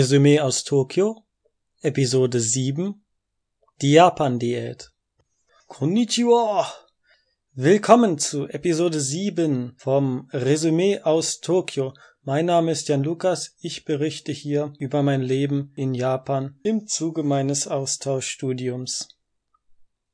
Resümee aus Tokio, Episode 7 Die Japan-Diät. Konnichiwa! Willkommen zu Episode 7 vom Resümee aus Tokio. Mein Name ist Jan Lukas, ich berichte hier über mein Leben in Japan im Zuge meines Austauschstudiums.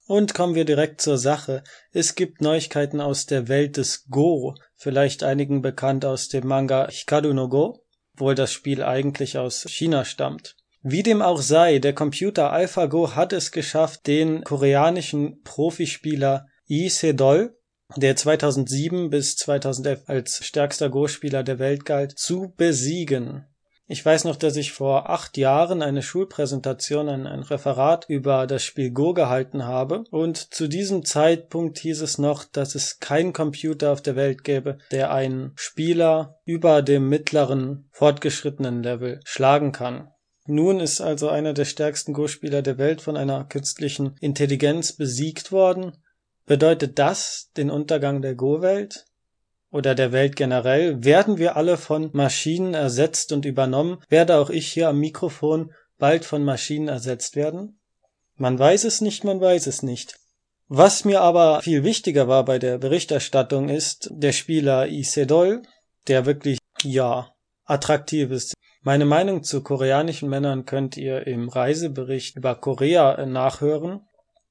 Und kommen wir direkt zur Sache. Es gibt Neuigkeiten aus der Welt des Go, vielleicht einigen bekannt aus dem Manga Hikaru no Go, obwohl das Spiel eigentlich aus China stammt. Wie dem auch sei, der Computer AlphaGo hat es geschafft, den koreanischen Profispieler Lee Sedol, der 2007 bis 2011 als stärkster Go-Spieler der Welt galt, zu besiegen. Ich weiß noch, dass ich vor acht Jahren eine Schulpräsentation, ein, ein, Referat über das Spiel Go gehalten habe und zu diesem Zeitpunkt hieß es noch, dass es keinen Computer auf der Welt gäbe, der einen Spieler über dem mittleren fortgeschrittenen Level schlagen kann. Nun ist also einer der stärksten Go-Spieler der Welt von einer künstlichen Intelligenz besiegt worden. Bedeutet das den Untergang der Go-Welt? Oder der Welt generell, werden wir alle von Maschinen ersetzt und übernommen, werde auch ich hier am Mikrofon bald von Maschinen ersetzt werden? Man weiß es nicht, man weiß es nicht. Was mir aber viel wichtiger war bei der Berichterstattung ist der Spieler Isedol, der wirklich, ja, attraktiv ist. Meine Meinung zu koreanischen Männern könnt ihr im Reisebericht über Korea nachhören.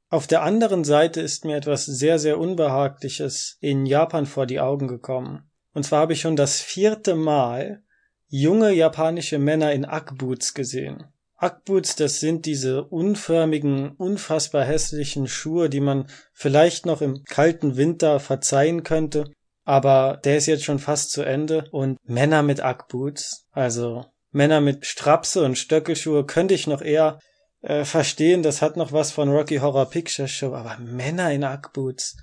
Auf der anderen Seite ist mir etwas sehr, sehr Unbehagliches in Japan vor die Augen gekommen. Und zwar habe ich schon das vierte Mal junge japanische Männer in Ackboots gesehen. Ackboots, das sind diese unförmigen, unfassbar hässlichen Schuhe, die man vielleicht noch im kalten Winter verzeihen könnte, aber der ist jetzt schon fast zu Ende und Männer mit Ackboots, also Männer mit Strapse und Stöckelschuhe könnte ich noch eher äh, verstehen, das hat noch was von Rocky Horror Picture Show, aber Männer in Ackboots,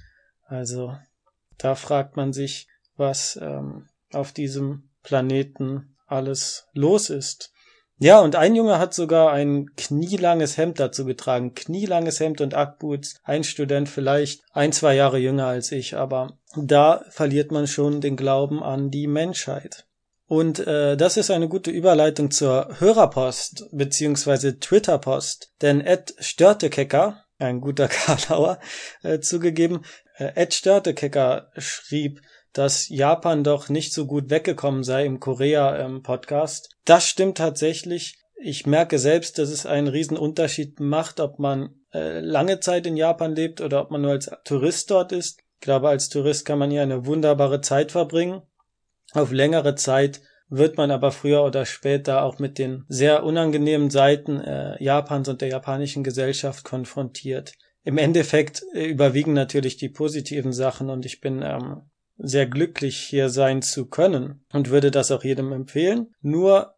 also da fragt man sich, was ähm, auf diesem Planeten alles los ist. Ja, und ein Junge hat sogar ein knielanges Hemd dazu getragen. Knielanges Hemd und Ackboots. Ein Student vielleicht ein, zwei Jahre jünger als ich, aber da verliert man schon den Glauben an die Menschheit. Und äh, das ist eine gute Überleitung zur Hörerpost beziehungsweise Twitterpost. Denn Ed Störtekecker, ein guter Karlauer, äh, zugegeben, äh, Ed Störtekecker schrieb, dass Japan doch nicht so gut weggekommen sei im Korea-Podcast. Ähm, das stimmt tatsächlich. Ich merke selbst, dass es einen riesen Unterschied macht, ob man äh, lange Zeit in Japan lebt oder ob man nur als Tourist dort ist. Ich glaube, als Tourist kann man hier eine wunderbare Zeit verbringen. Auf längere Zeit wird man aber früher oder später auch mit den sehr unangenehmen Seiten äh, Japans und der japanischen Gesellschaft konfrontiert. Im Endeffekt äh, überwiegen natürlich die positiven Sachen und ich bin ähm, sehr glücklich hier sein zu können und würde das auch jedem empfehlen. Nur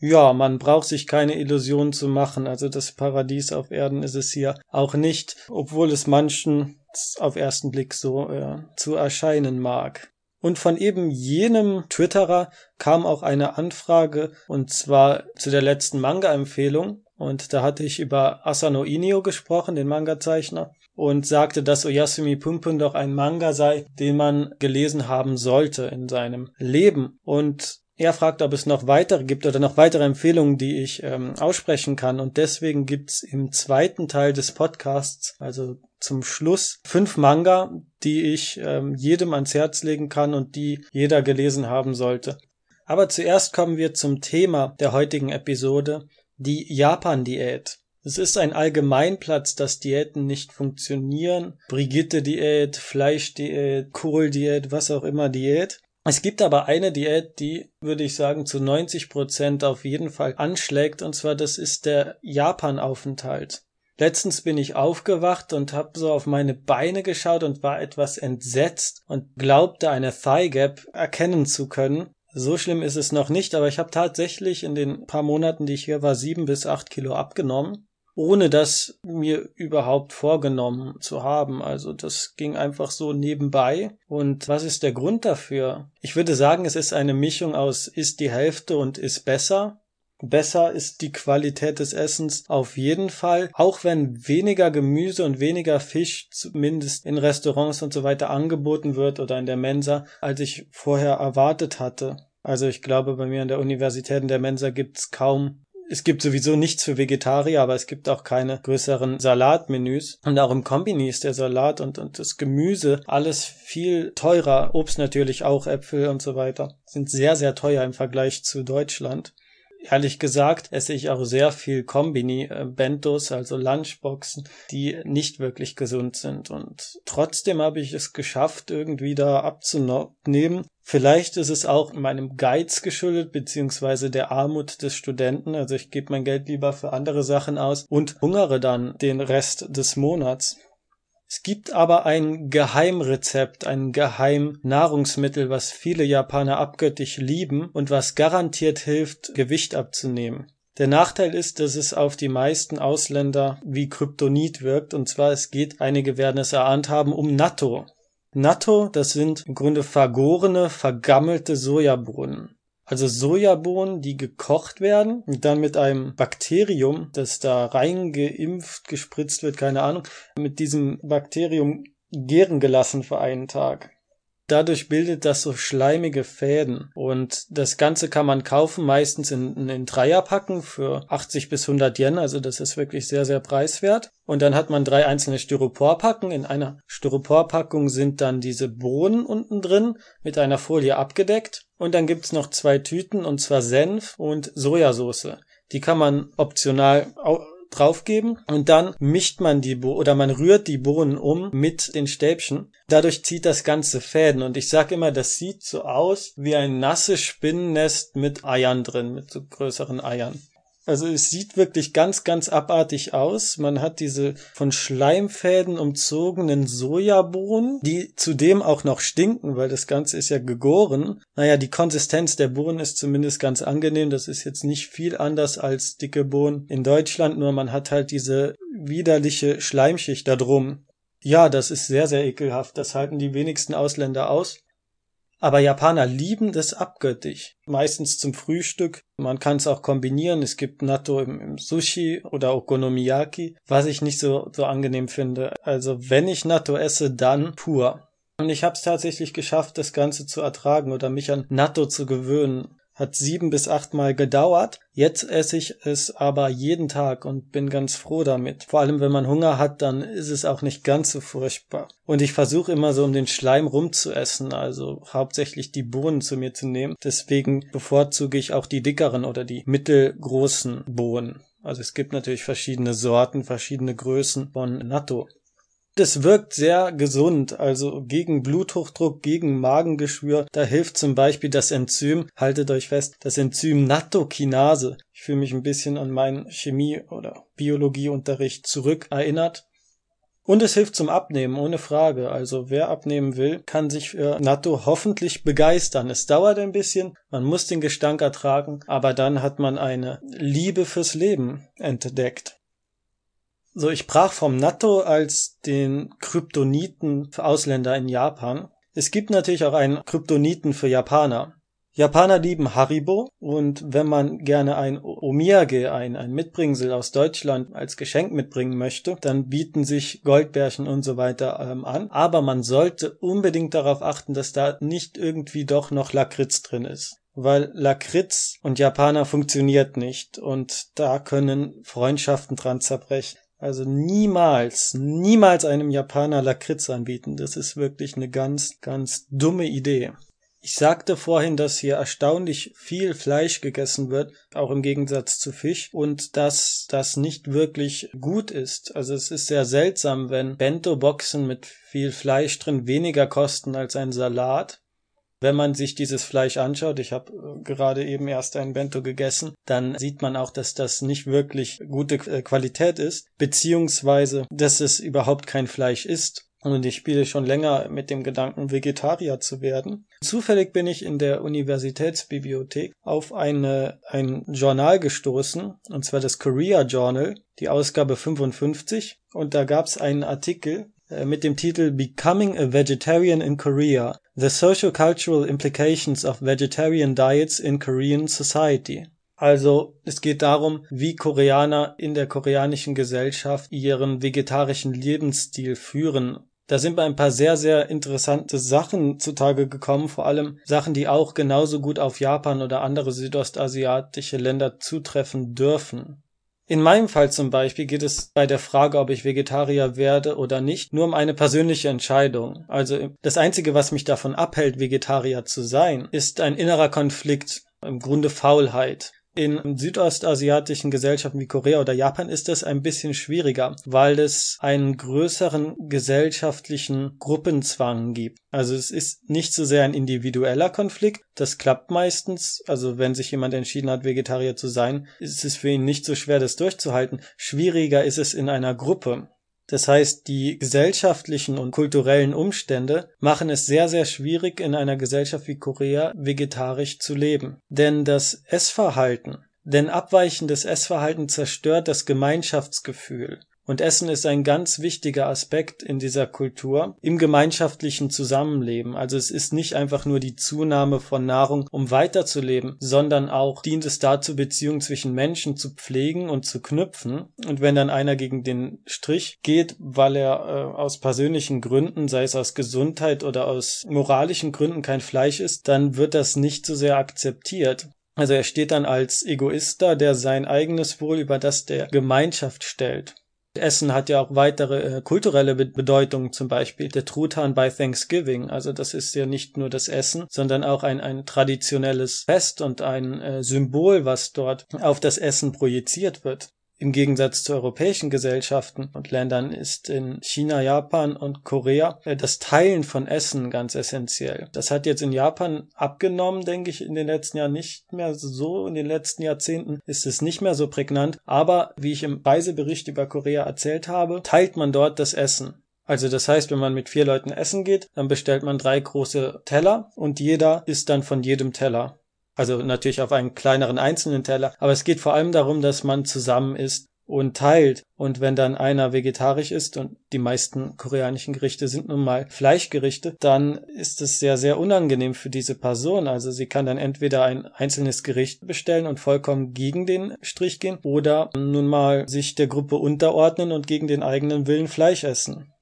ja, man braucht sich keine Illusionen zu machen. Also das Paradies auf Erden ist es hier auch nicht, obwohl es manchen auf ersten Blick so äh, zu erscheinen mag. Und von eben jenem Twitterer kam auch eine Anfrage, und zwar zu der letzten Manga-Empfehlung. Und da hatte ich über Asano Inio gesprochen, den Manga-Zeichner, und sagte, dass Oyasumi Pumpun doch ein Manga sei, den man gelesen haben sollte in seinem Leben. Und er fragt, ob es noch weitere gibt oder noch weitere Empfehlungen, die ich ähm, aussprechen kann. Und deswegen gibt's im zweiten Teil des Podcasts, also zum Schluss, fünf Manga, die ich ähm, jedem ans Herz legen kann und die jeder gelesen haben sollte. Aber zuerst kommen wir zum Thema der heutigen Episode, die Japan-Diät. Es ist ein Allgemeinplatz, dass Diäten nicht funktionieren. Brigitte-Diät, Fleisch-Diät, Kohl-Diät, was auch immer Diät. Es gibt aber eine Diät, die, würde ich sagen, zu 90 Prozent auf jeden Fall anschlägt, und zwar das ist der Japan-Aufenthalt. Letztens bin ich aufgewacht und habe so auf meine Beine geschaut und war etwas entsetzt und glaubte eine Thigh Gap erkennen zu können. So schlimm ist es noch nicht, aber ich habe tatsächlich in den paar Monaten, die ich hier war, sieben bis acht Kilo abgenommen ohne das mir überhaupt vorgenommen zu haben. Also das ging einfach so nebenbei. Und was ist der Grund dafür? Ich würde sagen, es ist eine Mischung aus ist die Hälfte und ist besser. Besser ist die Qualität des Essens auf jeden Fall, auch wenn weniger Gemüse und weniger Fisch zumindest in Restaurants und so weiter angeboten wird oder in der Mensa, als ich vorher erwartet hatte. Also ich glaube, bei mir an der Universität in der Mensa gibt's kaum es gibt sowieso nichts für Vegetarier, aber es gibt auch keine größeren Salatmenüs. Und auch im Kombini ist der Salat und, und das Gemüse alles viel teurer. Obst natürlich auch, Äpfel und so weiter sind sehr, sehr teuer im Vergleich zu Deutschland. Ehrlich gesagt esse ich auch sehr viel Kombini-Bentos, äh, also Lunchboxen, die nicht wirklich gesund sind. Und trotzdem habe ich es geschafft, irgendwie da abzunehmen. Vielleicht ist es auch meinem Geiz geschuldet, beziehungsweise der Armut des Studenten. Also ich gebe mein Geld lieber für andere Sachen aus und hungere dann den Rest des Monats. Es gibt aber ein Geheimrezept, ein Geheimnahrungsmittel, was viele Japaner abgöttisch lieben und was garantiert hilft, Gewicht abzunehmen. Der Nachteil ist, dass es auf die meisten Ausländer wie Kryptonit wirkt, und zwar es geht, einige werden es erahnt haben, um Natto. Natto, das sind im Grunde vergorene, vergammelte Sojabohnen also Sojabohnen, die gekocht werden und dann mit einem Bakterium, das da reingeimpft, gespritzt wird, keine Ahnung, mit diesem Bakterium gären gelassen für einen Tag. Dadurch bildet das so schleimige Fäden. Und das Ganze kann man kaufen, meistens in, in Dreierpacken für 80 bis 100 Yen. Also das ist wirklich sehr, sehr preiswert. Und dann hat man drei einzelne Styroporpacken. In einer Styroporpackung sind dann diese Bohnen unten drin mit einer Folie abgedeckt. Und dann gibt's noch zwei Tüten, und zwar Senf und Sojasauce. Die kann man optional draufgeben und dann mischt man die Bo oder man rührt die Bohnen um mit den Stäbchen. Dadurch zieht das ganze Fäden und ich sag immer, das sieht so aus wie ein nasses Spinnennest mit Eiern drin, mit so größeren Eiern. Also es sieht wirklich ganz, ganz abartig aus. Man hat diese von Schleimfäden umzogenen Sojabohnen, die zudem auch noch stinken, weil das Ganze ist ja gegoren. Naja, die Konsistenz der Bohnen ist zumindest ganz angenehm. Das ist jetzt nicht viel anders als dicke Bohnen in Deutschland, nur man hat halt diese widerliche Schleimschicht da drum. Ja, das ist sehr, sehr ekelhaft. Das halten die wenigsten Ausländer aus. Aber Japaner lieben das abgöttisch. Meistens zum Frühstück. Man kann es auch kombinieren. Es gibt Natto im, im, Sushi oder Okonomiyaki, was ich nicht so, so angenehm finde. Also wenn ich Natto esse, dann pur. Und ich habe es tatsächlich geschafft, das Ganze zu ertragen oder mich an Natto zu gewöhnen hat sieben bis acht Mal gedauert. Jetzt esse ich es aber jeden Tag und bin ganz froh damit. Vor allem, wenn man Hunger hat, dann ist es auch nicht ganz so furchtbar. Und ich versuche immer so um den Schleim rumzuessen, also hauptsächlich die Bohnen zu mir zu nehmen. Deswegen bevorzuge ich auch die dickeren oder die mittelgroßen Bohnen. Also es gibt natürlich verschiedene Sorten, verschiedene Größen von Natto. Das wirkt sehr gesund, also gegen Bluthochdruck, gegen Magengeschwür. Da hilft zum Beispiel das Enzym, haltet euch fest, das Enzym Nattokinase. Ich fühle mich ein bisschen an meinen Chemie- oder Biologieunterricht zurück erinnert. Und es hilft zum Abnehmen, ohne Frage. Also wer abnehmen will, kann sich für Natto hoffentlich begeistern. Es dauert ein bisschen, man muss den Gestank ertragen, aber dann hat man eine Liebe fürs Leben entdeckt. So, ich sprach vom Natto als den Kryptoniten für Ausländer in Japan. Es gibt natürlich auch einen Kryptoniten für Japaner. Japaner lieben Haribo und wenn man gerne ein Omiyage, ein, ein Mitbringsel aus Deutschland als Geschenk mitbringen möchte, dann bieten sich Goldbärchen und so weiter ähm, an. Aber man sollte unbedingt darauf achten, dass da nicht irgendwie doch noch Lakritz drin ist weil Lakritz und Japaner funktioniert nicht und da können Freundschaften dran zerbrechen. Also niemals, niemals einem Japaner Lakritz anbieten. Das ist wirklich eine ganz, ganz dumme Idee. Ich sagte vorhin, dass hier erstaunlich viel Fleisch gegessen wird, auch im Gegensatz zu Fisch, und dass das nicht wirklich gut ist. Also es ist sehr seltsam, wenn Bento-Boxen mit viel Fleisch drin weniger kosten als ein Salat. Wenn man sich dieses Fleisch anschaut, ich habe äh, gerade eben erst ein Bento gegessen, dann sieht man auch, dass das nicht wirklich gute äh, Qualität ist, beziehungsweise, dass es überhaupt kein Fleisch ist. Und ich spiele schon länger mit dem Gedanken, Vegetarier zu werden. Zufällig bin ich in der Universitätsbibliothek auf eine, ein Journal gestoßen, und zwar das Korea Journal, die Ausgabe 55. Und da gab es einen Artikel, äh, mit dem Titel Becoming a Vegetarian in Korea The Social-Cultural Implications of Vegetarian Diets in Korean Society. Also es geht darum, wie Koreaner in der koreanischen Gesellschaft ihren vegetarischen Lebensstil führen. Da sind ein paar sehr, sehr interessante Sachen zutage gekommen, vor allem Sachen, die auch genauso gut auf Japan oder andere südostasiatische Länder zutreffen dürfen. In meinem Fall zum Beispiel geht es bei der Frage, ob ich Vegetarier werde oder nicht, nur um eine persönliche Entscheidung. Also das Einzige, was mich davon abhält, Vegetarier zu sein, ist ein innerer Konflikt, im Grunde Faulheit. In südostasiatischen Gesellschaften wie Korea oder Japan ist das ein bisschen schwieriger, weil es einen größeren gesellschaftlichen Gruppenzwang gibt. Also es ist nicht so sehr ein individueller Konflikt, das klappt meistens. Also wenn sich jemand entschieden hat, Vegetarier zu sein, ist es für ihn nicht so schwer, das durchzuhalten. Schwieriger ist es in einer Gruppe. Das heißt, die gesellschaftlichen und kulturellen Umstände machen es sehr, sehr schwierig, in einer Gesellschaft wie Korea vegetarisch zu leben. Denn das Essverhalten, denn abweichendes Essverhalten zerstört das Gemeinschaftsgefühl. Und Essen ist ein ganz wichtiger Aspekt in dieser Kultur im gemeinschaftlichen Zusammenleben. Also es ist nicht einfach nur die Zunahme von Nahrung, um weiterzuleben, sondern auch dient es dazu, Beziehungen zwischen Menschen zu pflegen und zu knüpfen. Und wenn dann einer gegen den Strich geht, weil er äh, aus persönlichen Gründen, sei es aus Gesundheit oder aus moralischen Gründen kein Fleisch isst, dann wird das nicht so sehr akzeptiert. Also er steht dann als Egoist da, der sein eigenes Wohl über das der Gemeinschaft stellt. Essen hat ja auch weitere äh, kulturelle Be Bedeutung, zum Beispiel der Truthahn bei Thanksgiving. Also das ist ja nicht nur das Essen, sondern auch ein, ein traditionelles Fest und ein äh, Symbol, was dort auf das Essen projiziert wird. Im Gegensatz zu europäischen Gesellschaften und Ländern ist in China, Japan und Korea äh, das Teilen von Essen ganz essentiell. Das hat jetzt in Japan abgenommen, denke ich, in den letzten Jahren nicht mehr so. In den letzten Jahrzehnten ist es nicht mehr so prägnant. Aber wie ich im Reisebericht über Korea erzählt habe, teilt man dort das Essen. Also das heißt, wenn man mit vier Leuten essen geht, dann bestellt man drei große Teller und jeder isst dann von jedem Teller. Also natürlich auf einen kleineren einzelnen Teller. Aber es geht vor allem darum, dass man zusammen isst und teilt. Und wenn dann einer vegetarisch ist und die meisten koreanischen Gerichte sind nun mal Fleischgerichte, dann ist es sehr, sehr unangenehm für diese Person. Also sie kann dann entweder ein einzelnes Gericht bestellen und vollkommen gegen den Strich gehen oder nun mal sich der Gruppe unterordnen und gegen den eigenen Willen Fleisch essen.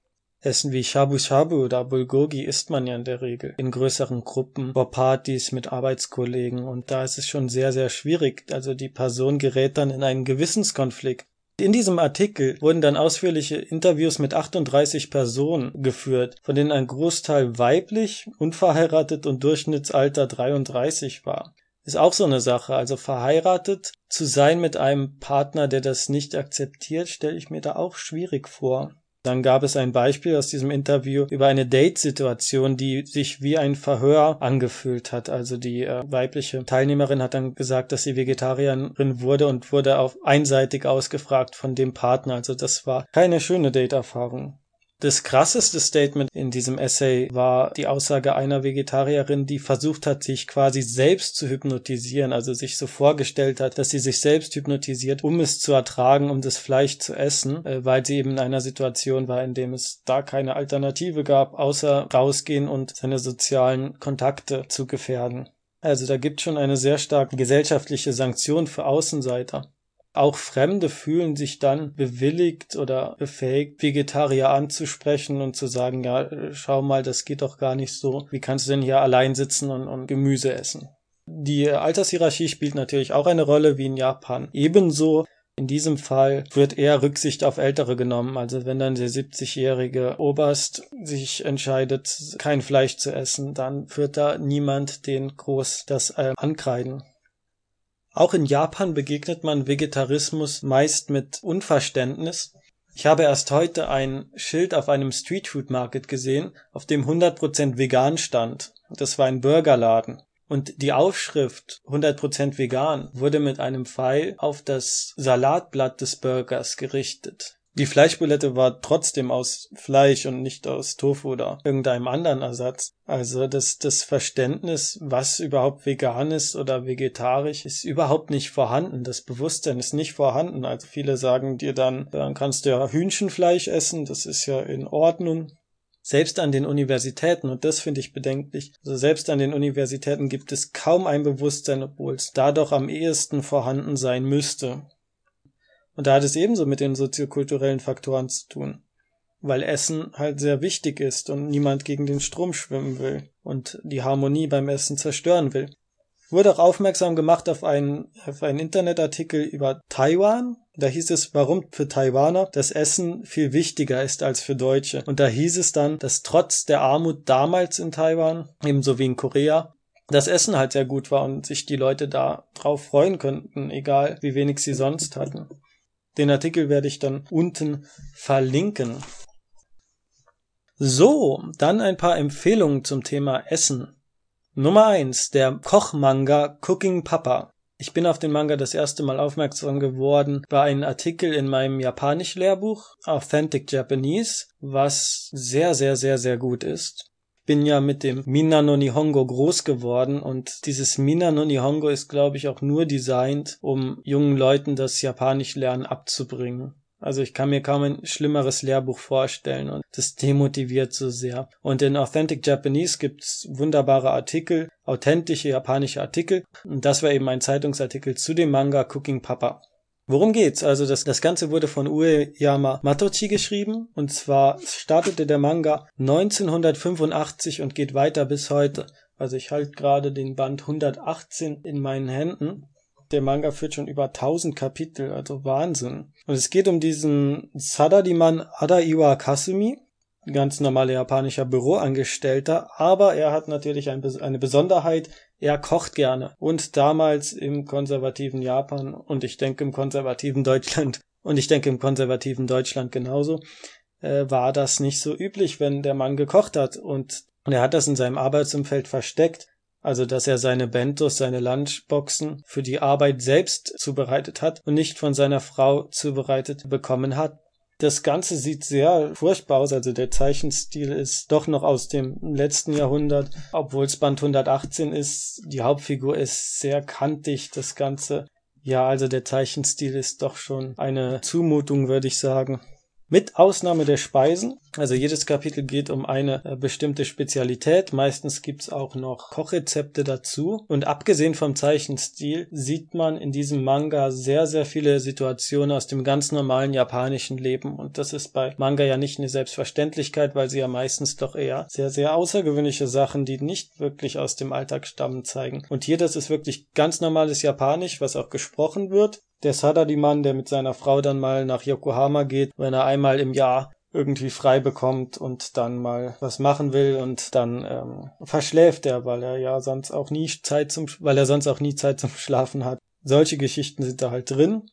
Essen wie Shabu Shabu oder Bulgogi isst man ja in der Regel in größeren Gruppen, vor Partys mit Arbeitskollegen und da ist es schon sehr, sehr schwierig. Also die Person gerät dann in einen Gewissenskonflikt. In diesem Artikel wurden dann ausführliche Interviews mit 38 Personen geführt, von denen ein Großteil weiblich, unverheiratet und Durchschnittsalter 33 war. Ist auch so eine Sache. Also verheiratet zu sein mit einem Partner, der das nicht akzeptiert, stelle ich mir da auch schwierig vor. Dann gab es ein Beispiel aus diesem Interview über eine Date-Situation, die sich wie ein Verhör angefühlt hat. Also die äh, weibliche Teilnehmerin hat dann gesagt, dass sie Vegetarierin wurde und wurde auf einseitig ausgefragt von dem Partner. Also das war keine schöne Date-Erfahrung. Das krasseste Statement in diesem Essay war die Aussage einer Vegetarierin, die versucht hat, sich quasi selbst zu hypnotisieren, also sich so vorgestellt hat, dass sie sich selbst hypnotisiert, um es zu ertragen, um das Fleisch zu essen, äh, weil sie eben in einer Situation war, in dem es da keine Alternative gab, außer rausgehen und seine sozialen Kontakte zu gefährden. Also da gibt schon eine sehr starke gesellschaftliche Sanktion für Außenseiter. Auch Fremde fühlen sich dann bewilligt oder befähigt, Vegetarier anzusprechen und zu sagen, ja, schau mal, das geht doch gar nicht so. Wie kannst du denn hier allein sitzen und, und Gemüse essen? Die Altershierarchie spielt natürlich auch eine Rolle wie in Japan. Ebenso in diesem Fall wird eher Rücksicht auf Ältere genommen. Also wenn dann der 70-jährige Oberst sich entscheidet, kein Fleisch zu essen, dann führt da niemand den groß das äh, ankreiden. Auch in Japan begegnet man Vegetarismus meist mit Unverständnis. Ich habe erst heute ein Schild auf einem Streetfood Market gesehen, auf dem 100% vegan stand. Das war ein Burgerladen. Und die Aufschrift 100% vegan wurde mit einem Pfeil auf das Salatblatt des Burgers gerichtet. Die Fleischbulette war trotzdem aus Fleisch und nicht aus Tofu oder irgendeinem anderen Ersatz. Also das, das Verständnis, was überhaupt vegan ist oder vegetarisch, ist überhaupt nicht vorhanden. Das Bewusstsein ist nicht vorhanden. Also viele sagen dir dann, dann kannst du ja Hühnchenfleisch essen, das ist ja in Ordnung. Selbst an den Universitäten, und das finde ich bedenklich, also selbst an den Universitäten gibt es kaum ein Bewusstsein, obwohl es da doch am ehesten vorhanden sein müsste. Und da hat es ebenso mit den soziokulturellen Faktoren zu tun. weil Essen halt sehr wichtig ist und niemand gegen den Strom schwimmen will und die Harmonie beim Essen zerstören will. Wurde auch aufmerksam gemacht auf einen, auf einen Internetartikel über Taiwan. Da hieß es, warum für Taiwaner das Essen viel wichtiger ist als für Deutsche. Und da hieß es dann, dass trotz der Armut damals in Taiwan, ebenso wie in Korea, das Essen halt sehr gut war und sich die Leute da drauf freuen könnten, egal wie wenig sie sonst hatten. Den Artikel werde ich dann unten verlinken. So, dann ein paar Empfehlungen zum Thema Essen. Nummer eins, der Kochmanga Cooking Papa. Ich bin auf den Manga das erste Mal aufmerksam geworden bei einem Artikel in meinem Japanisch-Lehrbuch Authentic Japanese, was sehr, sehr, sehr, sehr gut ist. Bin ja mit dem Mina no Nihongo groß geworden und dieses Mina no Nihongo ist, glaube ich, auch nur designt, um jungen Leuten das Japanisch lernen abzubringen. Also ich kann mir kaum ein schlimmeres Lehrbuch vorstellen und das demotiviert so sehr. Und in Authentic Japanese gibt's wunderbare Artikel, authentische japanische Artikel. Und das war eben ein Zeitungsartikel zu dem Manga Cooking Papa. Worum geht's? Also das, das Ganze wurde von Ueyama Matochi geschrieben und zwar startete der Manga 1985 und geht weiter bis heute. Also ich halte gerade den Band 118 in meinen Händen der Manga führt schon über 1000 Kapitel, also Wahnsinn. Und es geht um diesen Sadadiman Adaiwa Kasumi, ganz normaler japanischer Büroangestellter, aber er hat natürlich ein, eine Besonderheit, er kocht gerne. Und damals im konservativen Japan und ich denke im konservativen Deutschland und ich denke im konservativen Deutschland genauso, äh, war das nicht so üblich, wenn der Mann gekocht hat. Und, und er hat das in seinem Arbeitsumfeld versteckt also dass er seine Bentos, seine Lunchboxen für die Arbeit selbst zubereitet hat und nicht von seiner Frau zubereitet bekommen hat. Das Ganze sieht sehr furchtbar aus, also der Zeichenstil ist doch noch aus dem letzten Jahrhundert, obwohl es Band 118 ist. Die Hauptfigur ist sehr kantig, das Ganze. Ja, also der Zeichenstil ist doch schon eine Zumutung, würde ich sagen. Mit Ausnahme der Speisen, also jedes Kapitel geht um eine äh, bestimmte Spezialität, meistens gibt's auch noch Kochrezepte dazu. Und abgesehen vom Zeichenstil sieht man in diesem Manga sehr, sehr viele Situationen aus dem ganz normalen japanischen Leben. Und das ist bei Manga ja nicht eine Selbstverständlichkeit, weil sie ja meistens doch eher sehr, sehr außergewöhnliche Sachen, die nicht wirklich aus dem Alltag stammen, zeigen. Und hier, das ist wirklich ganz normales Japanisch, was auch gesprochen wird der Sadadi-Mann, der mit seiner Frau dann mal nach Yokohama geht, wenn er einmal im Jahr irgendwie frei bekommt und dann mal was machen will und dann ähm, verschläft er, weil er ja sonst auch nie Zeit zum, weil er sonst auch nie Zeit zum Schlafen hat. Solche Geschichten sind da halt drin.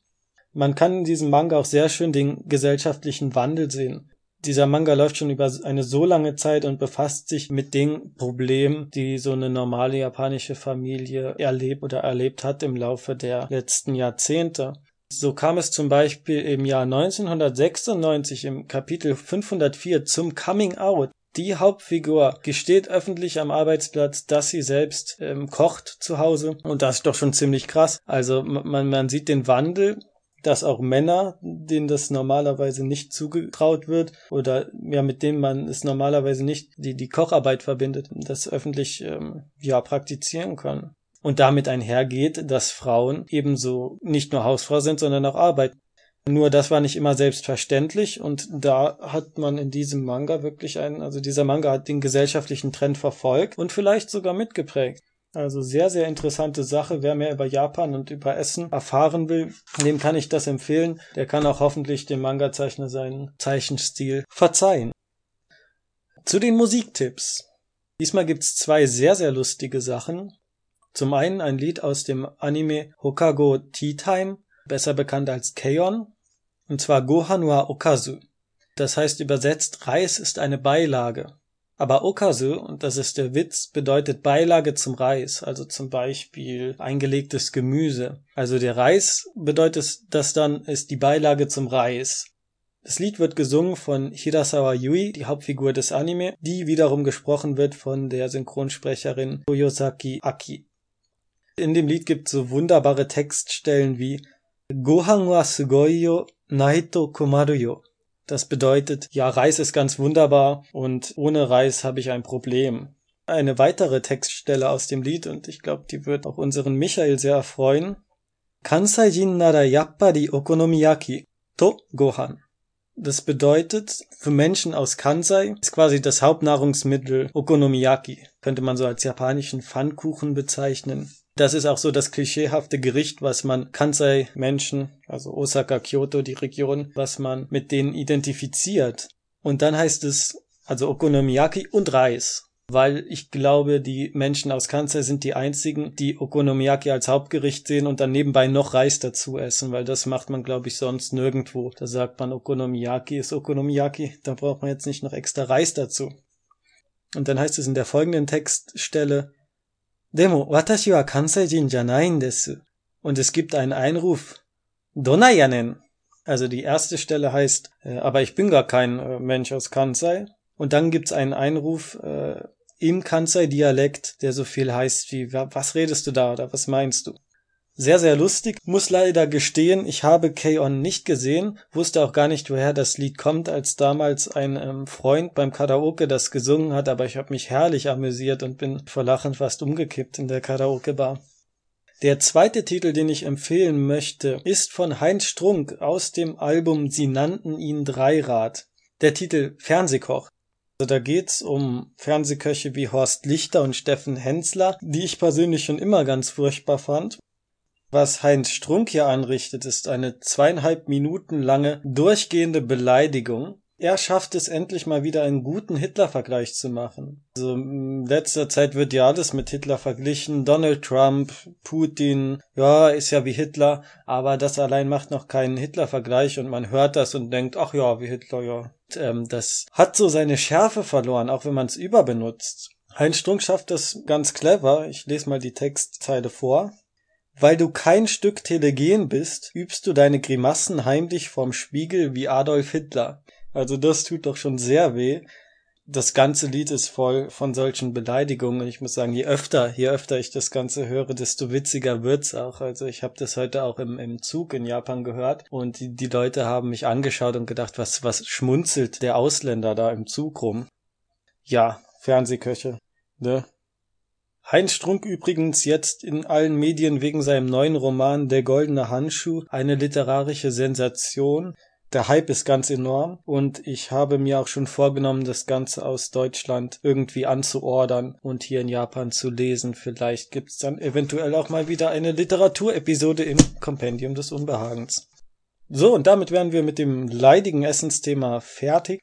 Man kann in diesem Manga auch sehr schön den gesellschaftlichen Wandel sehen dieser Manga läuft schon über eine so lange Zeit und befasst sich mit den Problemen, die so eine normale japanische Familie erlebt oder erlebt hat im Laufe der letzten Jahrzehnte. So kam es zum Beispiel im Jahr 1996 im Kapitel 504 zum Coming Out. Die Hauptfigur gesteht öffentlich am Arbeitsplatz, dass sie selbst ähm, kocht zu Hause. Und das ist doch schon ziemlich krass. Also man, man sieht den Wandel dass auch Männer, denen das normalerweise nicht zugetraut wird oder ja, mit denen man es normalerweise nicht die, die Kocharbeit verbindet, das öffentlich ähm, ja praktizieren können. Und damit einhergeht, dass Frauen ebenso nicht nur Hausfrau sind, sondern auch arbeiten. Nur das war nicht immer selbstverständlich und da hat man in diesem Manga wirklich einen, also dieser Manga hat den gesellschaftlichen Trend verfolgt und vielleicht sogar mitgeprägt. Also sehr, sehr interessante Sache. Wer mehr über Japan und über Essen erfahren will, dem kann ich das empfehlen. Der kann auch hoffentlich dem Manga-Zeichner seinen Zeichenstil verzeihen. Zu den Musiktipps. Diesmal gibt's zwei sehr, sehr lustige Sachen. Zum einen ein Lied aus dem Anime Hokago Tea Time, besser bekannt als Keion, und zwar Gohan wa Okazu. Das heißt übersetzt Reis ist eine Beilage. Aber Okasu, und das ist der Witz, bedeutet Beilage zum Reis, also zum Beispiel eingelegtes Gemüse. Also der Reis bedeutet das dann, ist die Beilage zum Reis. Das Lied wird gesungen von Hirasawa Yui, die Hauptfigur des Anime, die wiederum gesprochen wird von der Synchronsprecherin Toyosaki Aki. In dem Lied gibt es so wunderbare Textstellen wie Gohan wa sugoi yo, naito kumaru yo. Das bedeutet, ja, Reis ist ganz wunderbar und ohne Reis habe ich ein Problem. Eine weitere Textstelle aus dem Lied und ich glaube, die wird auch unseren Michael sehr erfreuen. Kansaijin nara yappari okonomiyaki to gohan. Das bedeutet, für Menschen aus Kansai ist quasi das Hauptnahrungsmittel Okonomiyaki. Könnte man so als japanischen Pfannkuchen bezeichnen. Das ist auch so das klischeehafte Gericht, was man Kansai-Menschen, also Osaka, Kyoto, die Region, was man mit denen identifiziert. Und dann heißt es also Okonomiyaki und Reis weil ich glaube, die Menschen aus Kansai sind die einzigen, die Okonomiyaki als Hauptgericht sehen und dann nebenbei noch Reis dazu essen, weil das macht man, glaube ich, sonst nirgendwo. Da sagt man, Okonomiyaki ist Okonomiyaki, da braucht man jetzt nicht noch extra Reis dazu. Und dann heißt es in der folgenden Textstelle, Demo, watashi wa Kansai-jin janain desu. Und es gibt einen Einruf, Donayanen. Also die erste Stelle heißt, äh, aber ich bin gar kein äh, Mensch aus Kansai. Und dann gibt's einen Einruf, äh, im Kansai-Dialekt, der so viel heißt wie, was redest du da oder was meinst du? Sehr, sehr lustig. Muss leider gestehen, ich habe K-On nicht gesehen, wusste auch gar nicht, woher das Lied kommt, als damals ein ähm, Freund beim Karaoke das gesungen hat, aber ich habe mich herrlich amüsiert und bin vor Lachen fast umgekippt in der Karaoke-Bar. Der zweite Titel, den ich empfehlen möchte, ist von Heinz Strunk aus dem Album Sie nannten ihn Dreirad. Der Titel Fernsehkoch. Also da geht's um Fernsehköche wie Horst Lichter und Steffen Hensler, die ich persönlich schon immer ganz furchtbar fand. Was Heinz Strunk hier anrichtet, ist eine zweieinhalb Minuten lange durchgehende Beleidigung er schafft es endlich mal wieder einen guten Hitler-Vergleich zu machen. Also in letzter Zeit wird ja alles mit Hitler verglichen. Donald Trump, Putin, ja, ist ja wie Hitler, aber das allein macht noch keinen Hitler-Vergleich und man hört das und denkt, ach ja, wie Hitler, ja. Und, ähm, das hat so seine Schärfe verloren, auch wenn man es überbenutzt. Heinz Strunk schafft das ganz clever. Ich lese mal die Textzeile vor. Weil du kein Stück telegen bist, übst du deine Grimassen heimlich vorm Spiegel wie Adolf Hitler. Also das tut doch schon sehr weh. Das ganze Lied ist voll von solchen Beleidigungen. Ich muss sagen, je öfter, je öfter ich das Ganze höre, desto witziger wird's auch. Also ich habe das heute auch im, im Zug in Japan gehört und die, die Leute haben mich angeschaut und gedacht, was, was schmunzelt der Ausländer da im Zug rum? Ja, Fernsehköche, ne? Heinz Strunk übrigens jetzt in allen Medien wegen seinem neuen Roman Der goldene Handschuh eine literarische Sensation der Hype ist ganz enorm und ich habe mir auch schon vorgenommen, das Ganze aus Deutschland irgendwie anzuordern und hier in Japan zu lesen. Vielleicht gibt's dann eventuell auch mal wieder eine Literaturepisode im Kompendium des Unbehagens. So, und damit wären wir mit dem leidigen Essensthema fertig.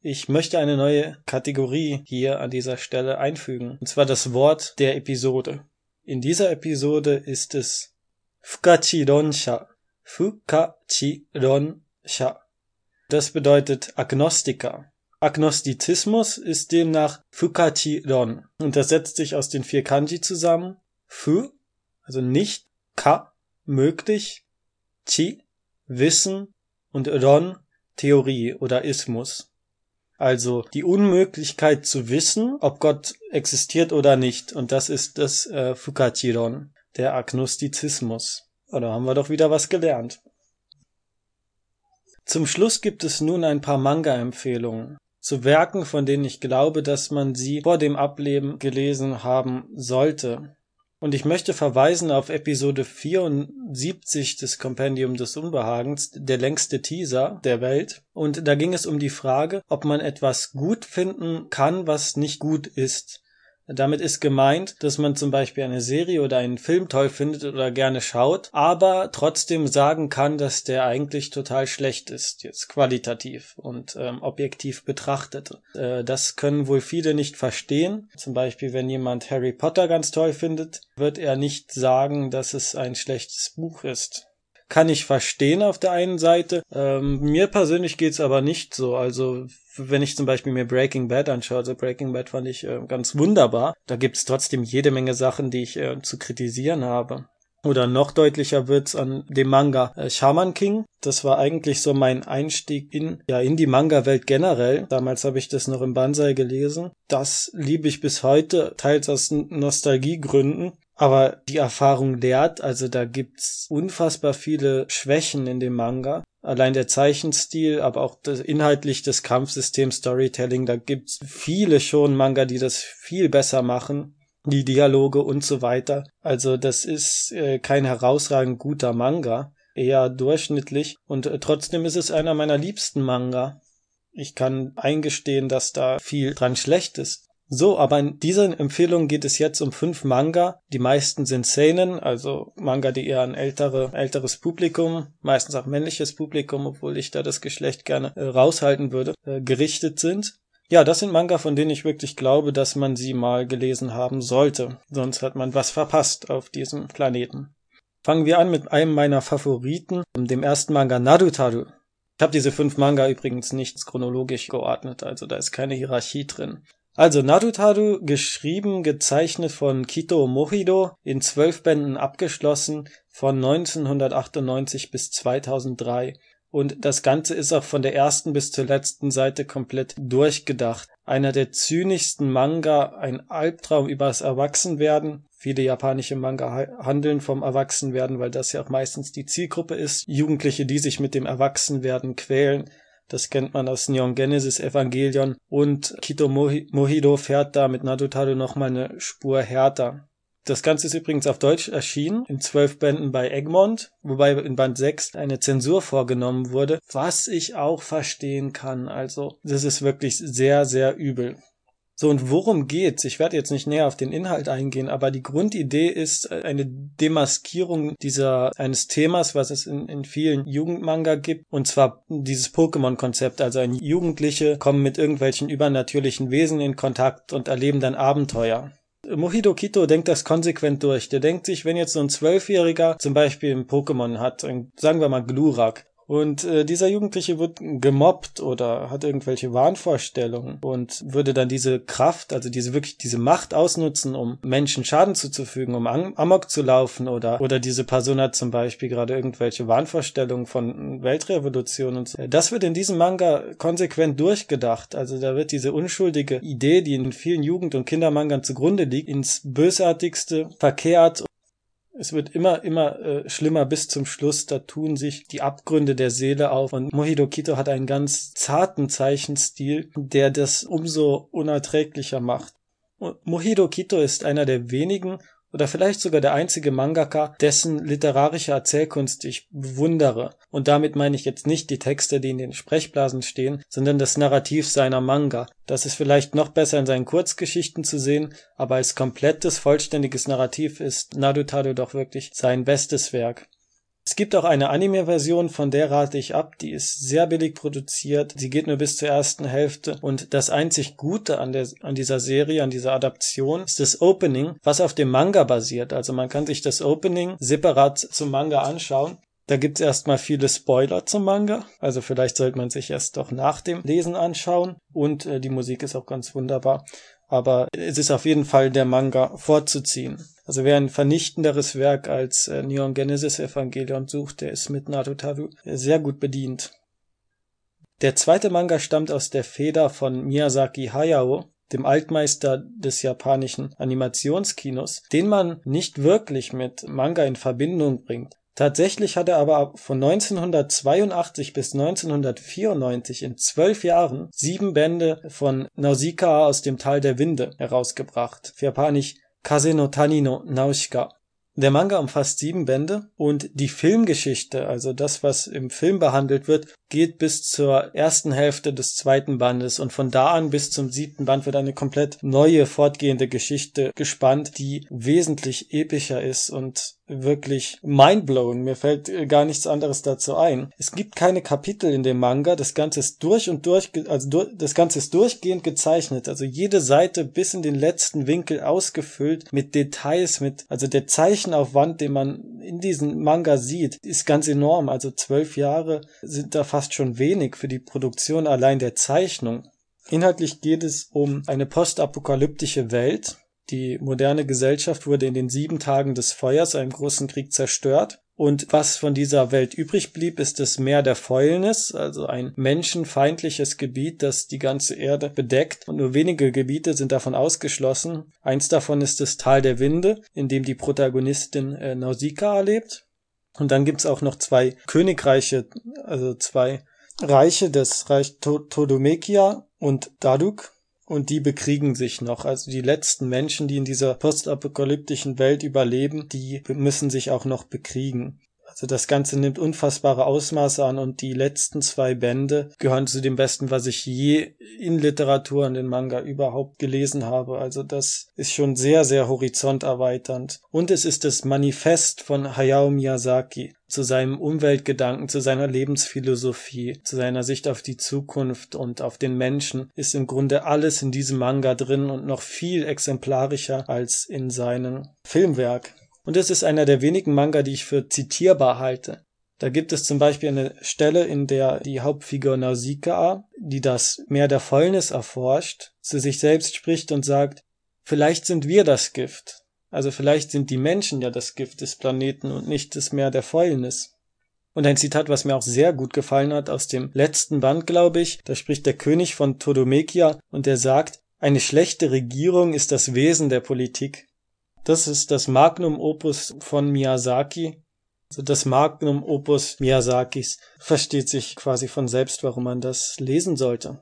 Ich möchte eine neue Kategorie hier an dieser Stelle einfügen, und zwar das Wort der Episode. In dieser Episode ist es Fukachironsha. Fukachiron-sha. Das bedeutet Agnostiker. Agnostizismus ist demnach Fukachiron und das setzt sich aus den vier Kanji zusammen. Fu, also nicht, Ka, möglich, Chi, Wissen und Ron, Theorie oder Ismus. Also die Unmöglichkeit zu wissen, ob Gott existiert oder nicht. Und das ist das äh, Fukachiron, der Agnostizismus. Oh, da haben wir doch wieder was gelernt. Zum Schluss gibt es nun ein paar Manga-Empfehlungen zu Werken, von denen ich glaube, dass man sie vor dem Ableben gelesen haben sollte. Und ich möchte verweisen auf Episode 74 des Kompendium des Unbehagens, der längste Teaser der Welt. Und da ging es um die Frage, ob man etwas gut finden kann, was nicht gut ist. Damit ist gemeint, dass man zum Beispiel eine Serie oder einen Film toll findet oder gerne schaut, aber trotzdem sagen kann, dass der eigentlich total schlecht ist, jetzt qualitativ und ähm, objektiv betrachtet. Äh, das können wohl viele nicht verstehen. Zum Beispiel, wenn jemand Harry Potter ganz toll findet, wird er nicht sagen, dass es ein schlechtes Buch ist kann ich verstehen auf der einen Seite. Ähm, mir persönlich geht's aber nicht so. Also wenn ich zum Beispiel mir Breaking Bad anschaue, also Breaking Bad fand ich äh, ganz wunderbar. Da gibt's trotzdem jede Menge Sachen, die ich äh, zu kritisieren habe. Oder noch deutlicher wird's an dem Manga äh, Shaman King. Das war eigentlich so mein Einstieg in, ja, in die Manga-Welt generell. Damals habe ich das noch im Banzai gelesen. Das liebe ich bis heute, teils aus Nostalgiegründen. Aber die Erfahrung lehrt, also da gibt's unfassbar viele Schwächen in dem Manga. Allein der Zeichenstil, aber auch das, inhaltlich das Kampfsystem, Storytelling, da gibt's viele schon Manga, die das viel besser machen. Die Dialoge und so weiter. Also das ist äh, kein herausragend guter Manga. eher durchschnittlich und äh, trotzdem ist es einer meiner liebsten Manga. Ich kann eingestehen, dass da viel dran schlecht ist. So, aber in dieser Empfehlung geht es jetzt um fünf Manga. Die meisten sind Seinen, also Manga, die eher ein ältere, älteres Publikum, meistens auch männliches Publikum, obwohl ich da das Geschlecht gerne äh, raushalten würde, äh, gerichtet sind. Ja, das sind Manga, von denen ich wirklich glaube, dass man sie mal gelesen haben sollte. Sonst hat man was verpasst auf diesem Planeten. Fangen wir an mit einem meiner Favoriten, dem ersten Manga Narutaru. Ich habe diese fünf Manga übrigens nicht chronologisch geordnet, also da ist keine Hierarchie drin. Also Narutaru, geschrieben, gezeichnet von Kito Mochido, in zwölf Bänden abgeschlossen, von 1998 bis 2003. Und das Ganze ist auch von der ersten bis zur letzten Seite komplett durchgedacht. Einer der zynischsten Manga, ein Albtraum übers Erwachsenwerden. Viele japanische Manga handeln vom Erwachsenwerden, weil das ja auch meistens die Zielgruppe ist. Jugendliche, die sich mit dem Erwachsenwerden quälen. Das kennt man aus Neon Genesis Evangelion. Und Kito Mohido fährt da mit Narutaro nochmal eine Spur härter. Das Ganze ist übrigens auf Deutsch erschienen, in zwölf Bänden bei Egmont, wobei in Band 6 eine Zensur vorgenommen wurde, was ich auch verstehen kann. Also, das ist wirklich sehr, sehr übel. So, und worum geht's? Ich werde jetzt nicht näher auf den Inhalt eingehen, aber die Grundidee ist äh, eine Demaskierung dieser, eines Themas, was es in, in vielen Jugendmanga gibt, und zwar dieses Pokémon-Konzept. Also ein Jugendliche kommen mit irgendwelchen übernatürlichen Wesen in Kontakt und erleben dann Abenteuer. Mohido Kito denkt das konsequent durch. Der denkt sich, wenn jetzt so ein Zwölfjähriger zum Beispiel ein Pokémon hat, sagen wir mal Glurak, und äh, dieser Jugendliche wird gemobbt oder hat irgendwelche Wahnvorstellungen und würde dann diese Kraft, also diese wirklich diese Macht ausnutzen, um Menschen Schaden zuzufügen, um Amok zu laufen oder oder diese Person hat zum Beispiel gerade irgendwelche Wahnvorstellungen von Weltrevolution und so. Das wird in diesem Manga konsequent durchgedacht. Also da wird diese unschuldige Idee, die in vielen Jugend- und Kindermangern zugrunde liegt, ins bösartigste verkehrt es wird immer, immer äh, schlimmer bis zum Schluss. Da tun sich die Abgründe der Seele auf. Und Mohido Kito hat einen ganz zarten Zeichenstil, der das umso unerträglicher macht. Mohido Kito ist einer der wenigen oder vielleicht sogar der einzige Mangaka, dessen literarische Erzählkunst ich bewundere. Und damit meine ich jetzt nicht die Texte, die in den Sprechblasen stehen, sondern das Narrativ seiner Manga. Das ist vielleicht noch besser in seinen Kurzgeschichten zu sehen, aber als komplettes, vollständiges Narrativ ist Narutado doch wirklich sein bestes Werk. Es gibt auch eine Anime-Version, von der rate ich ab. Die ist sehr billig produziert. Sie geht nur bis zur ersten Hälfte. Und das einzig Gute an, der, an dieser Serie, an dieser Adaption, ist das Opening, was auf dem Manga basiert. Also man kann sich das Opening separat zum Manga anschauen. Da gibt's erstmal viele Spoiler zum Manga. Also vielleicht sollte man sich erst doch nach dem Lesen anschauen. Und äh, die Musik ist auch ganz wunderbar. Aber es ist auf jeden Fall der Manga vorzuziehen. Also wer ein vernichtenderes Werk als äh, Neon Genesis Evangelion sucht, der ist mit Narutaru sehr gut bedient. Der zweite Manga stammt aus der Feder von Miyazaki Hayao, dem Altmeister des japanischen Animationskinos, den man nicht wirklich mit Manga in Verbindung bringt. Tatsächlich hat er aber von 1982 bis 1994 in zwölf Jahren sieben Bände von Nausicaa aus dem Tal der Winde herausgebracht. Für Japanisch Kase no Tani no Nausicaa. Der Manga umfasst sieben Bände und die Filmgeschichte, also das, was im Film behandelt wird, geht bis zur ersten Hälfte des zweiten Bandes und von da an bis zum siebten Band wird eine komplett neue fortgehende Geschichte gespannt, die wesentlich epischer ist und wirklich mindblowing. Mir fällt äh, gar nichts anderes dazu ein. Es gibt keine Kapitel in dem Manga. Das Ganze ist durch und durch, also durch, das Ganze ist durchgehend gezeichnet. Also jede Seite bis in den letzten Winkel ausgefüllt mit Details, mit, also der Zeichenaufwand, den man in diesem Manga sieht, ist ganz enorm. Also zwölf Jahre sind da fast schon wenig für die Produktion allein der Zeichnung. Inhaltlich geht es um eine postapokalyptische Welt. Die moderne Gesellschaft wurde in den sieben Tagen des Feuers, einem großen Krieg, zerstört. Und was von dieser Welt übrig blieb, ist das Meer der Fäulnis, also ein menschenfeindliches Gebiet, das die ganze Erde bedeckt. Und nur wenige Gebiete sind davon ausgeschlossen. Eins davon ist das Tal der Winde, in dem die Protagonistin äh, Nausicaa lebt. Und dann gibt's auch noch zwei Königreiche, also zwei Reiche, das Reich Todomekia und Daduk. Und die bekriegen sich noch. Also die letzten Menschen, die in dieser postapokalyptischen Welt überleben, die müssen sich auch noch bekriegen. Also das Ganze nimmt unfassbare Ausmaße an und die letzten zwei Bände gehören zu dem Besten, was ich je in Literatur und in Manga überhaupt gelesen habe. Also das ist schon sehr, sehr horizonterweiternd. Und es ist das Manifest von Hayao Miyazaki zu seinem Umweltgedanken, zu seiner Lebensphilosophie, zu seiner Sicht auf die Zukunft und auf den Menschen ist im Grunde alles in diesem Manga drin und noch viel exemplarischer als in seinem Filmwerk. Und es ist einer der wenigen Manga, die ich für zitierbar halte. Da gibt es zum Beispiel eine Stelle, in der die Hauptfigur Nausicaa, die das Meer der Fäulnis erforscht, zu sich selbst spricht und sagt, vielleicht sind wir das Gift. Also vielleicht sind die Menschen ja das Gift des Planeten und nicht das Meer der Fäulnis. Und ein Zitat, was mir auch sehr gut gefallen hat, aus dem letzten Band, glaube ich, da spricht der König von Todomekia und er sagt, eine schlechte Regierung ist das Wesen der Politik. Das ist das Magnum Opus von Miyazaki. Also das Magnum Opus Miyazakis versteht sich quasi von selbst, warum man das lesen sollte.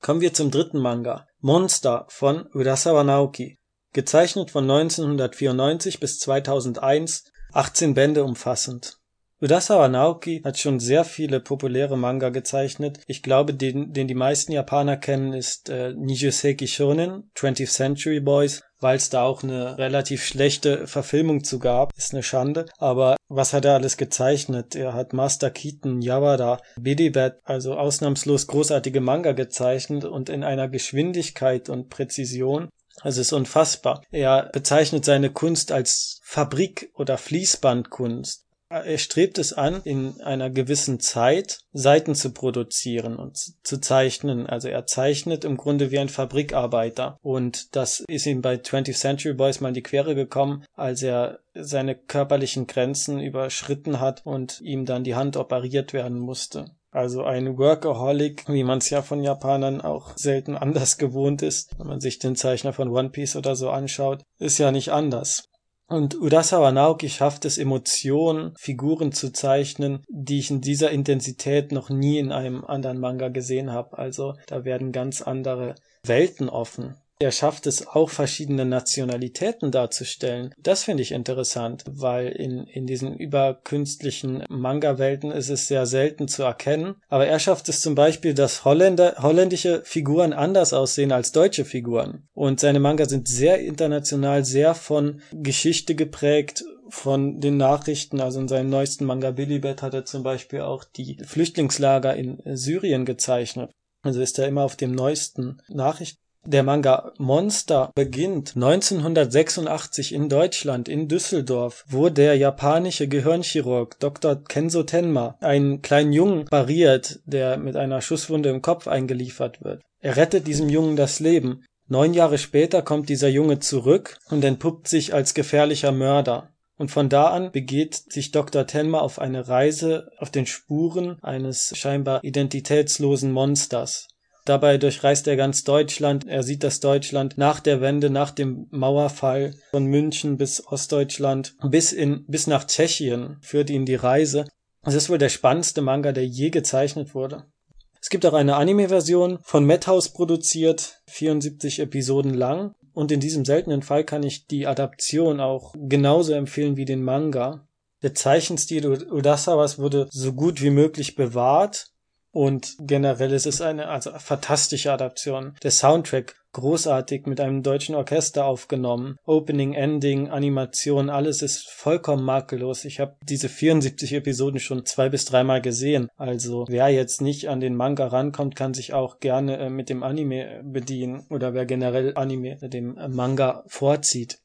Kommen wir zum dritten Manga. Monster von Urasawa Naoki. Gezeichnet von 1994 bis 2001, 18 Bände umfassend. Urasawa Naoki hat schon sehr viele populäre Manga gezeichnet. Ich glaube, den, den die meisten Japaner kennen, ist äh, Nijuseki Shonen, 20th Century Boys, weil es da auch eine relativ schlechte Verfilmung zu gab. Ist eine Schande. Aber was hat er alles gezeichnet? Er hat Master Keaton, Yawada, Bidibet, also ausnahmslos großartige Manga gezeichnet und in einer Geschwindigkeit und Präzision, es ist unfassbar. Er bezeichnet seine Kunst als Fabrik- oder Fließbandkunst. Er strebt es an, in einer gewissen Zeit Seiten zu produzieren und zu zeichnen. Also er zeichnet im Grunde wie ein Fabrikarbeiter. Und das ist ihm bei 20th Century Boys mal in die Quere gekommen, als er seine körperlichen Grenzen überschritten hat und ihm dann die Hand operiert werden musste. Also ein Workaholic, wie man es ja von Japanern auch selten anders gewohnt ist. Wenn man sich den Zeichner von One Piece oder so anschaut, ist ja nicht anders. Und Urasawa Naoki schafft es, Emotionen, Figuren zu zeichnen, die ich in dieser Intensität noch nie in einem anderen Manga gesehen habe. Also da werden ganz andere Welten offen. Er schafft es auch, verschiedene Nationalitäten darzustellen. Das finde ich interessant, weil in, in diesen überkünstlichen Manga-Welten ist es sehr selten zu erkennen. Aber er schafft es zum Beispiel, dass Holländer, holländische Figuren anders aussehen als deutsche Figuren. Und seine Manga sind sehr international, sehr von Geschichte geprägt von den Nachrichten, also in seinem neuesten Manga Billybet hat er zum Beispiel auch die Flüchtlingslager in Syrien gezeichnet. Also ist er immer auf dem neuesten Nachrichten der Manga Monster beginnt 1986 in Deutschland, in Düsseldorf, wo der japanische Gehirnchirurg Dr. Kenzo Tenma einen kleinen Jungen pariert, der mit einer Schusswunde im Kopf eingeliefert wird. Er rettet diesem Jungen das Leben. Neun Jahre später kommt dieser Junge zurück und entpuppt sich als gefährlicher Mörder. Und von da an begeht sich Dr. Tenma auf eine Reise auf den Spuren eines scheinbar identitätslosen Monsters. Dabei durchreist er ganz Deutschland. Er sieht das Deutschland nach der Wende, nach dem Mauerfall von München bis Ostdeutschland bis in, bis nach Tschechien führt ihn die Reise. Es ist wohl der spannendste Manga, der je gezeichnet wurde. Es gibt auch eine Anime-Version von Madhouse produziert, 74 Episoden lang. Und in diesem seltenen Fall kann ich die Adaption auch genauso empfehlen wie den Manga. Der Zeichenstil Udasawas wurde so gut wie möglich bewahrt und generell ist es eine also fantastische Adaption. Der Soundtrack großartig mit einem deutschen Orchester aufgenommen. Opening, Ending, Animation, alles ist vollkommen makellos. Ich habe diese 74 Episoden schon zwei bis dreimal gesehen. Also wer jetzt nicht an den Manga rankommt, kann sich auch gerne äh, mit dem Anime bedienen oder wer generell Anime dem Manga vorzieht.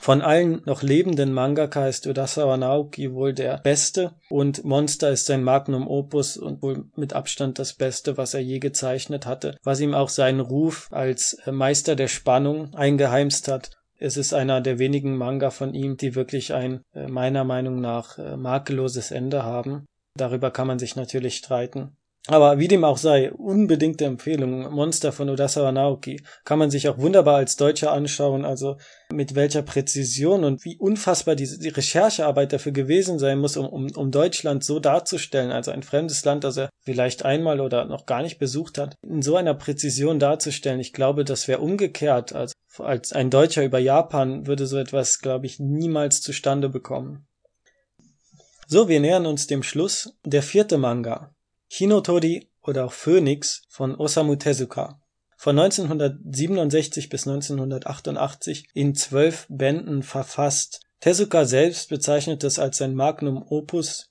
Von allen noch lebenden Mangaka ist Urasawa Naoki wohl der beste und Monster ist sein Magnum Opus und wohl mit Abstand das Beste, was er je gezeichnet hatte, was ihm auch seinen Ruf als Meister der Spannung eingeheimst hat. Es ist einer der wenigen Manga von ihm, die wirklich ein äh, meiner Meinung nach äh, makelloses Ende haben. Darüber kann man sich natürlich streiten. Aber wie dem auch sei, unbedingte Empfehlung. Monster von Odasawa Naoki kann man sich auch wunderbar als Deutscher anschauen. Also mit welcher Präzision und wie unfassbar die, die Recherchearbeit dafür gewesen sein muss, um, um, um Deutschland so darzustellen. Also ein fremdes Land, das er vielleicht einmal oder noch gar nicht besucht hat, in so einer Präzision darzustellen. Ich glaube, das wäre umgekehrt. Also als ein Deutscher über Japan würde so etwas, glaube ich, niemals zustande bekommen. So, wir nähern uns dem Schluss. Der vierte Manga. Hinotori oder auch Phoenix von Osamu Tezuka. Von 1967 bis 1988 in zwölf Bänden verfasst. Tezuka selbst bezeichnet es als sein Magnum Opus,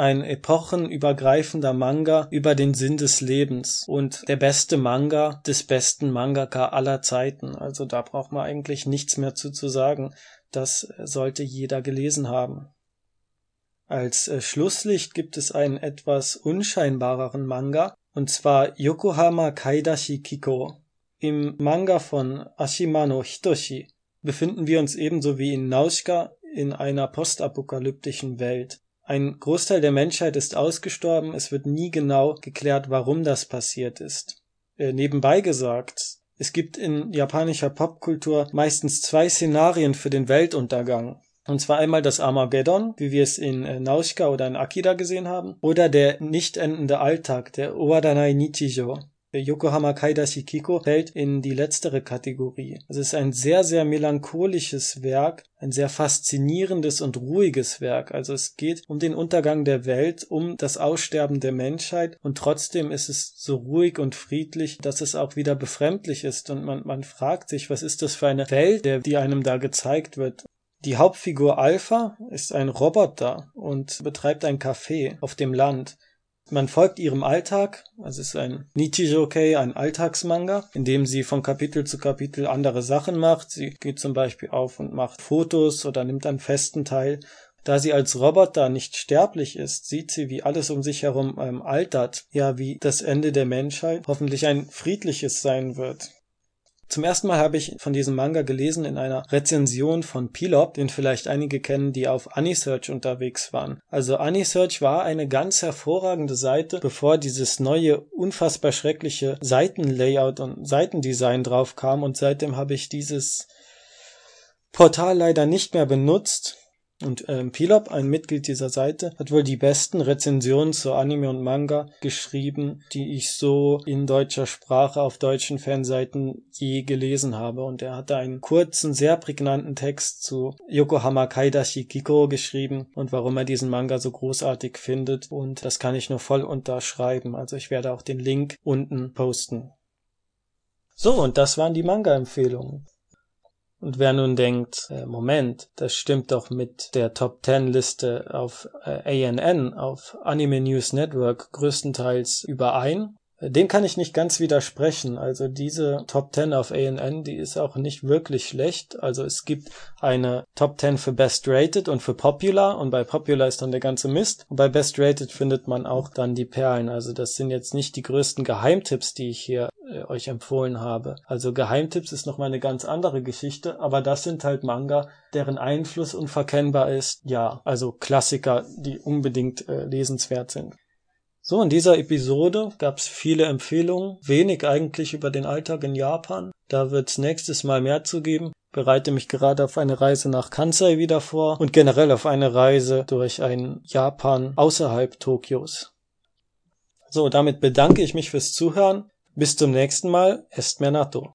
ein epochenübergreifender Manga über den Sinn des Lebens und der beste Manga des besten Mangaka aller Zeiten. Also da braucht man eigentlich nichts mehr zu, zu sagen. Das sollte jeder gelesen haben. Als äh, Schlusslicht gibt es einen etwas unscheinbareren Manga, und zwar Yokohama Kaidashi Kiko. Im Manga von Ashimano Hitoshi befinden wir uns ebenso wie in Naushka in einer postapokalyptischen Welt. Ein Großteil der Menschheit ist ausgestorben, es wird nie genau geklärt, warum das passiert ist. Äh, nebenbei gesagt, es gibt in japanischer Popkultur meistens zwei Szenarien für den Weltuntergang. Und zwar einmal das Armageddon, wie wir es in äh, Naushika oder in Akira gesehen haben, oder der nicht endende Alltag, der Owadanai Nichijo. Yokohama Kaidashi Kiko fällt in die letztere Kategorie. Es ist ein sehr, sehr melancholisches Werk, ein sehr faszinierendes und ruhiges Werk. Also es geht um den Untergang der Welt, um das Aussterben der Menschheit und trotzdem ist es so ruhig und friedlich, dass es auch wieder befremdlich ist und man, man fragt sich, was ist das für eine Welt, die einem da gezeigt wird. Die Hauptfigur Alpha ist ein Roboter und betreibt ein Café auf dem Land. Man folgt ihrem Alltag, es ist ein Nichijokei, ein Alltagsmanga, in dem sie von Kapitel zu Kapitel andere Sachen macht. Sie geht zum Beispiel auf und macht Fotos oder nimmt an Festen teil. Da sie als Roboter nicht sterblich ist, sieht sie, wie alles um sich herum ähm, altert, ja, wie das Ende der Menschheit hoffentlich ein friedliches sein wird. Zum ersten Mal habe ich von diesem Manga gelesen in einer Rezension von Pilop, den vielleicht einige kennen, die auf Anisearch unterwegs waren. Also Anisearch war eine ganz hervorragende Seite, bevor dieses neue, unfassbar schreckliche Seitenlayout und Seitendesign drauf kam und seitdem habe ich dieses Portal leider nicht mehr benutzt und ähm, Pilop, ein Mitglied dieser Seite, hat wohl die besten Rezensionen zu Anime und Manga geschrieben, die ich so in deutscher Sprache auf deutschen Fanseiten je gelesen habe. Und er hatte einen kurzen, sehr prägnanten Text zu Yokohama Kaidashi Kiko geschrieben und warum er diesen Manga so großartig findet. Und das kann ich nur voll unterschreiben. Also ich werde auch den Link unten posten. So, und das waren die Manga-Empfehlungen. Und wer nun denkt, äh, Moment, das stimmt doch mit der Top 10 Liste auf äh, ANN, auf Anime News Network größtenteils überein, dem kann ich nicht ganz widersprechen. Also diese Top 10 auf ANN, die ist auch nicht wirklich schlecht. Also es gibt eine Top 10 für Best Rated und für Popular und bei Popular ist dann der ganze Mist. Und bei Best Rated findet man auch dann die Perlen. Also das sind jetzt nicht die größten Geheimtipps, die ich hier äh, euch empfohlen habe. Also Geheimtipps ist nochmal eine ganz andere Geschichte, aber das sind halt Manga, deren Einfluss unverkennbar ist. Ja, also Klassiker, die unbedingt äh, lesenswert sind. So, in dieser Episode gab es viele Empfehlungen, wenig eigentlich über den Alltag in Japan. Da wird es nächstes Mal mehr zu geben. Bereite mich gerade auf eine Reise nach Kansai wieder vor und generell auf eine Reise durch ein Japan außerhalb Tokios. So, damit bedanke ich mich fürs Zuhören. Bis zum nächsten Mal. Est Mernato.